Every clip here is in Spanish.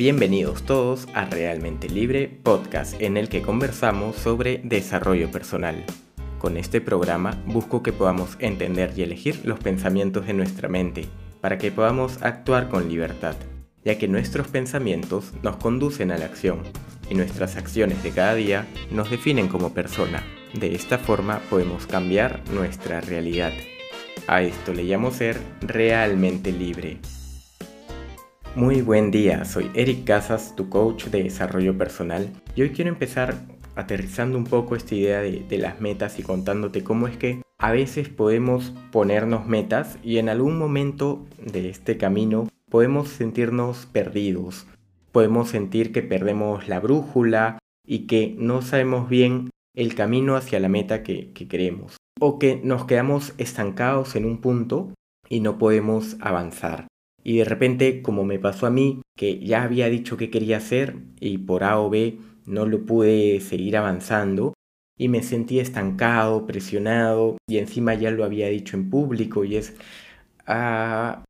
Bienvenidos todos a Realmente Libre, podcast en el que conversamos sobre desarrollo personal. Con este programa busco que podamos entender y elegir los pensamientos de nuestra mente, para que podamos actuar con libertad, ya que nuestros pensamientos nos conducen a la acción y nuestras acciones de cada día nos definen como persona. De esta forma podemos cambiar nuestra realidad. A esto le llamo ser realmente libre. Muy buen día, soy Eric Casas, tu coach de desarrollo personal y hoy quiero empezar aterrizando un poco esta idea de, las metas y contándote cómo es que a veces podemos ponernos metas y en algún momento de este camino podemos sentirnos perdidos, podemos sentir que perdemos la brújula y que no sabemos bien el camino hacia la meta que queremos o que nos quedamos estancados en un punto y no podemos avanzar. Y de repente, como me pasó a mí, que ya había dicho que quería hacer y por A o B no lo pude seguir avanzando y me sentí estancado, presionado y encima ya lo había dicho en público y es... Ah...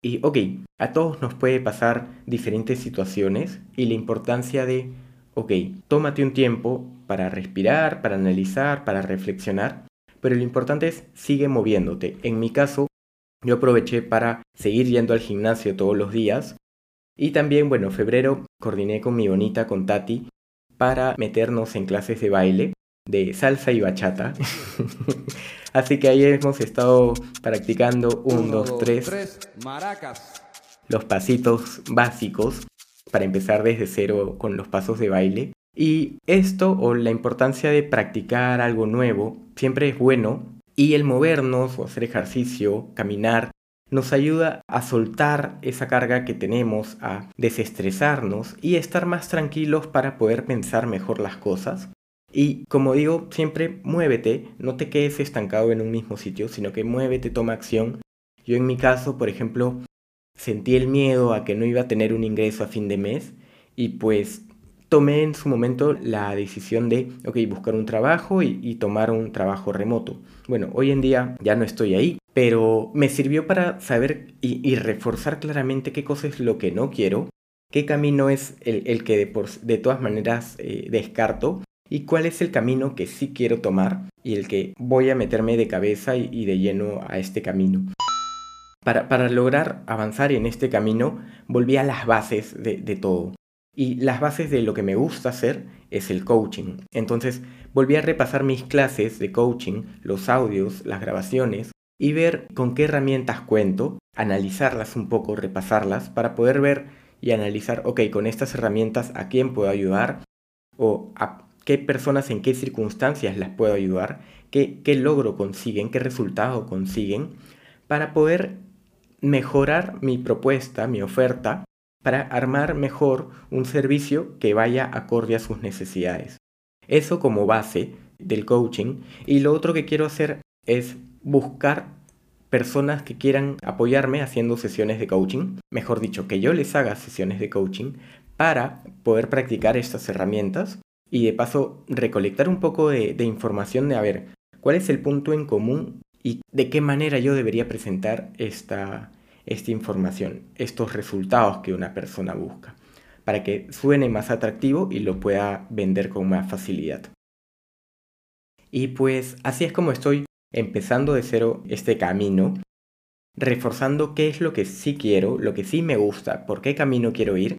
Y ok, a todos nos puede pasar diferentes situaciones y la importancia de, ok, tómate un tiempo para respirar, para analizar, para reflexionar, pero lo importante es sigue moviéndote. En mi caso, yo aproveché para seguir yendo al gimnasio todos los días. Y también, bueno, febrero coordiné con mi bonita, con Tati, para meternos en clases de baile, de salsa y bachata. Así que ahí hemos estado practicando un, dos, tres, maracas. Los pasitos básicos para empezar desde cero con los pasos de baile. Y esto o la importancia de practicar algo nuevo siempre es bueno y el movernos o hacer ejercicio, caminar, nos ayuda a soltar esa carga que tenemos, a desestresarnos y estar más tranquilos para poder pensar mejor las cosas. Y como digo, siempre muévete, no te quedes estancado en un mismo sitio, sino que muévete, toma acción. Yo en mi caso, por ejemplo, sentí el miedo a que no iba a tener un ingreso a fin de mes y pues tomé en su momento la decisión de, ok, buscar un trabajo y, tomar un trabajo remoto. Bueno, hoy en día ya no estoy ahí, pero me sirvió para saber y, reforzar claramente qué cosa es lo que no quiero, qué camino es el, que de, todas maneras eh, descarto y cuál es el camino que sí quiero tomar y el que voy a meterme de cabeza y, de lleno a este camino. Para, lograr avanzar en este camino, volví a las bases de todo. Y las bases de lo que me gusta hacer es el coaching. Entonces volví a repasar mis clases de coaching, los audios, las grabaciones y ver con qué herramientas cuento, analizarlas un poco, repasarlas para poder ver y analizar, ok, con estas herramientas a quién puedo ayudar o a qué personas en qué circunstancias las puedo ayudar, qué, qué logro consiguen, qué resultado consiguen, para poder mejorar mi propuesta, mi oferta para armar mejor un servicio que vaya acorde a sus necesidades. Eso como base del coaching. Y lo otro que quiero hacer es buscar personas que quieran apoyarme haciendo sesiones de coaching. Mejor dicho, que yo les haga sesiones de coaching para poder practicar estas herramientas y de paso recolectar un poco de, información de a ver cuál es el punto en común y de qué manera yo debería presentar esta, esta información, estos resultados que una persona busca, para que suene más atractivo y lo pueda vender con más facilidad. Y pues así es como estoy empezando de cero este camino, reforzando qué es lo que sí quiero, lo que sí me gusta, por qué camino quiero ir,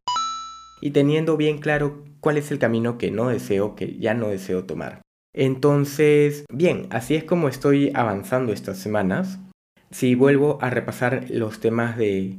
y teniendo bien claro cuál es el camino que no deseo, que ya no deseo tomar. Entonces, bien, así es como estoy avanzando estas semanas. Si vuelvo a repasar los temas de,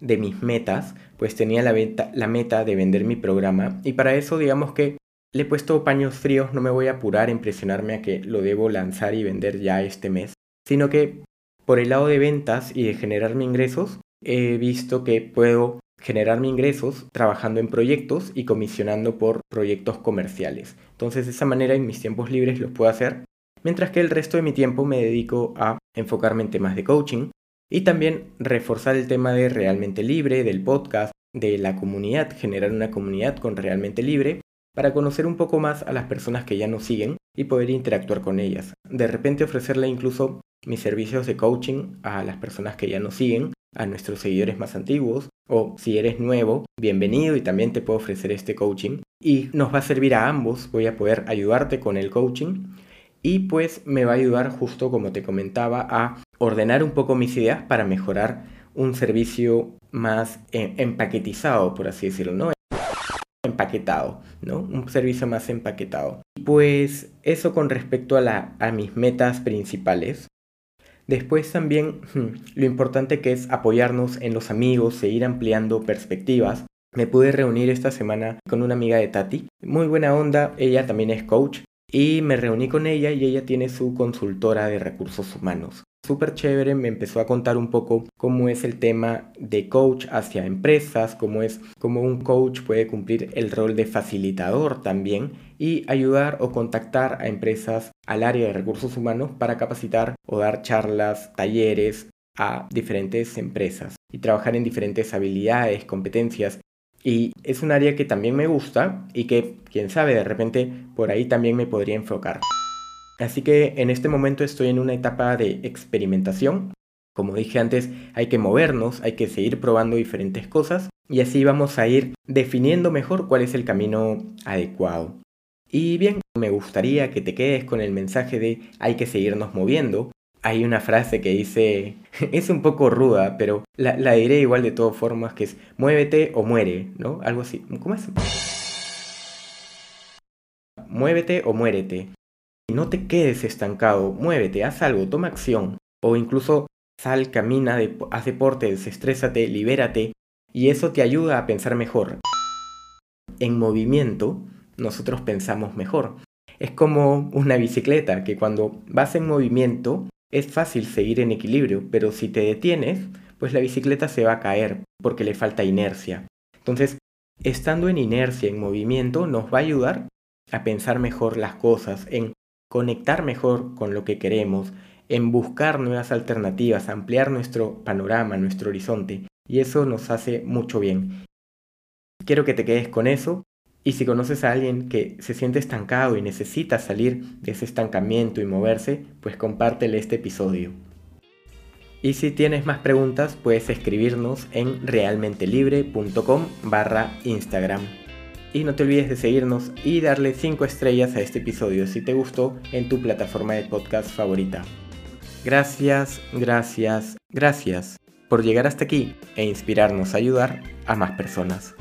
mis metas, pues tenía la, meta de vender mi programa y para eso digamos que le he puesto paños fríos, no me voy a apurar a impresionarme a que lo debo lanzar y vender ya este mes, sino que por el lado de ventas y de generarme ingresos, he visto que puedo generarme ingresos trabajando en proyectos y comisionando por proyectos comerciales. Entonces de esa manera en mis tiempos libres los puedo hacer mientras que el resto de mi tiempo me dedico a enfocarme en temas de coaching y también reforzar el tema de realmente libre, del podcast, de la comunidad, generar una comunidad con realmente libre para conocer un poco más a las personas que ya nos siguen y poder interactuar con ellas. De repente ofrecerle incluso mis servicios de coaching a las personas que ya nos siguen a nuestros seguidores más antiguos o si eres nuevo, bienvenido y también te puedo ofrecer este coaching y nos va a servir a ambos, voy a poder ayudarte con el coaching y pues me va a ayudar justo como te comentaba a ordenar un poco mis ideas para mejorar un servicio más eh, empaquetizado, por así decirlo, ¿no? Empaquetado, ¿no? Un servicio más empaquetado. Pues eso con respecto a, a mis metas principales. Después también hmm, lo importante que es apoyarnos en los amigos, seguir ampliando perspectivas. Me pude reunir esta semana con una amiga de Tati, muy buena onda, ella también es coach y me reuní con ella y ella tiene su consultora de recursos humanos. Súper chévere, me empezó a contar un poco cómo es el tema de coach hacia empresas, cómo es cómo un coach puede cumplir el rol de facilitador también y ayudar o contactar a empresas al área de recursos humanos para capacitar o dar charlas, talleres a diferentes empresas y trabajar en diferentes habilidades, competencias y es un área que también me gusta y que, quién sabe, de repente por ahí también me podría enfocar. Así que en este momento estoy en una etapa de experimentación. Como dije antes, hay que movernos, hay que seguir probando diferentes cosas y así vamos a ir definiendo mejor cuál es el camino adecuado. Y bien, me gustaría que te quedes con el mensaje de hay que seguirnos moviendo, hay una frase que dice, es un poco ruda, pero la, diré igual de todas formas, que es muévete o muere, ¿no? Algo así. ¿Cómo es? Muévete o muérete. Y no te quedes estancado, muévete, haz algo, toma acción. O incluso sal, camina, haz deporte, desestrésate, libérate. Y eso te ayuda a pensar mejor. En movimiento, nosotros pensamos mejor. Es como una bicicleta, que cuando vas en movimiento, es fácil seguir en equilibrio, pero si te detienes, pues la bicicleta se va a caer porque le falta inercia. Entonces, estando en inercia, en movimiento, nos va a ayudar a pensar mejor las cosas, en conectar mejor con lo que queremos, en buscar nuevas alternativas, ampliar nuestro panorama, nuestro horizonte. Y eso nos hace mucho bien. Quiero que te quedes con eso y si conoces a alguien que se siente estancado y necesita salir de ese estancamiento y moverse, pues compártele este episodio. Y si tienes más preguntas, puedes escribirnos en realmentelibre.com barra Instagram. Y no te olvides de seguirnos y darle 5 estrellas a este episodio si te gustó en tu plataforma de podcast favorita. Gracias, gracias, gracias por llegar hasta aquí e inspirarnos a ayudar a más personas.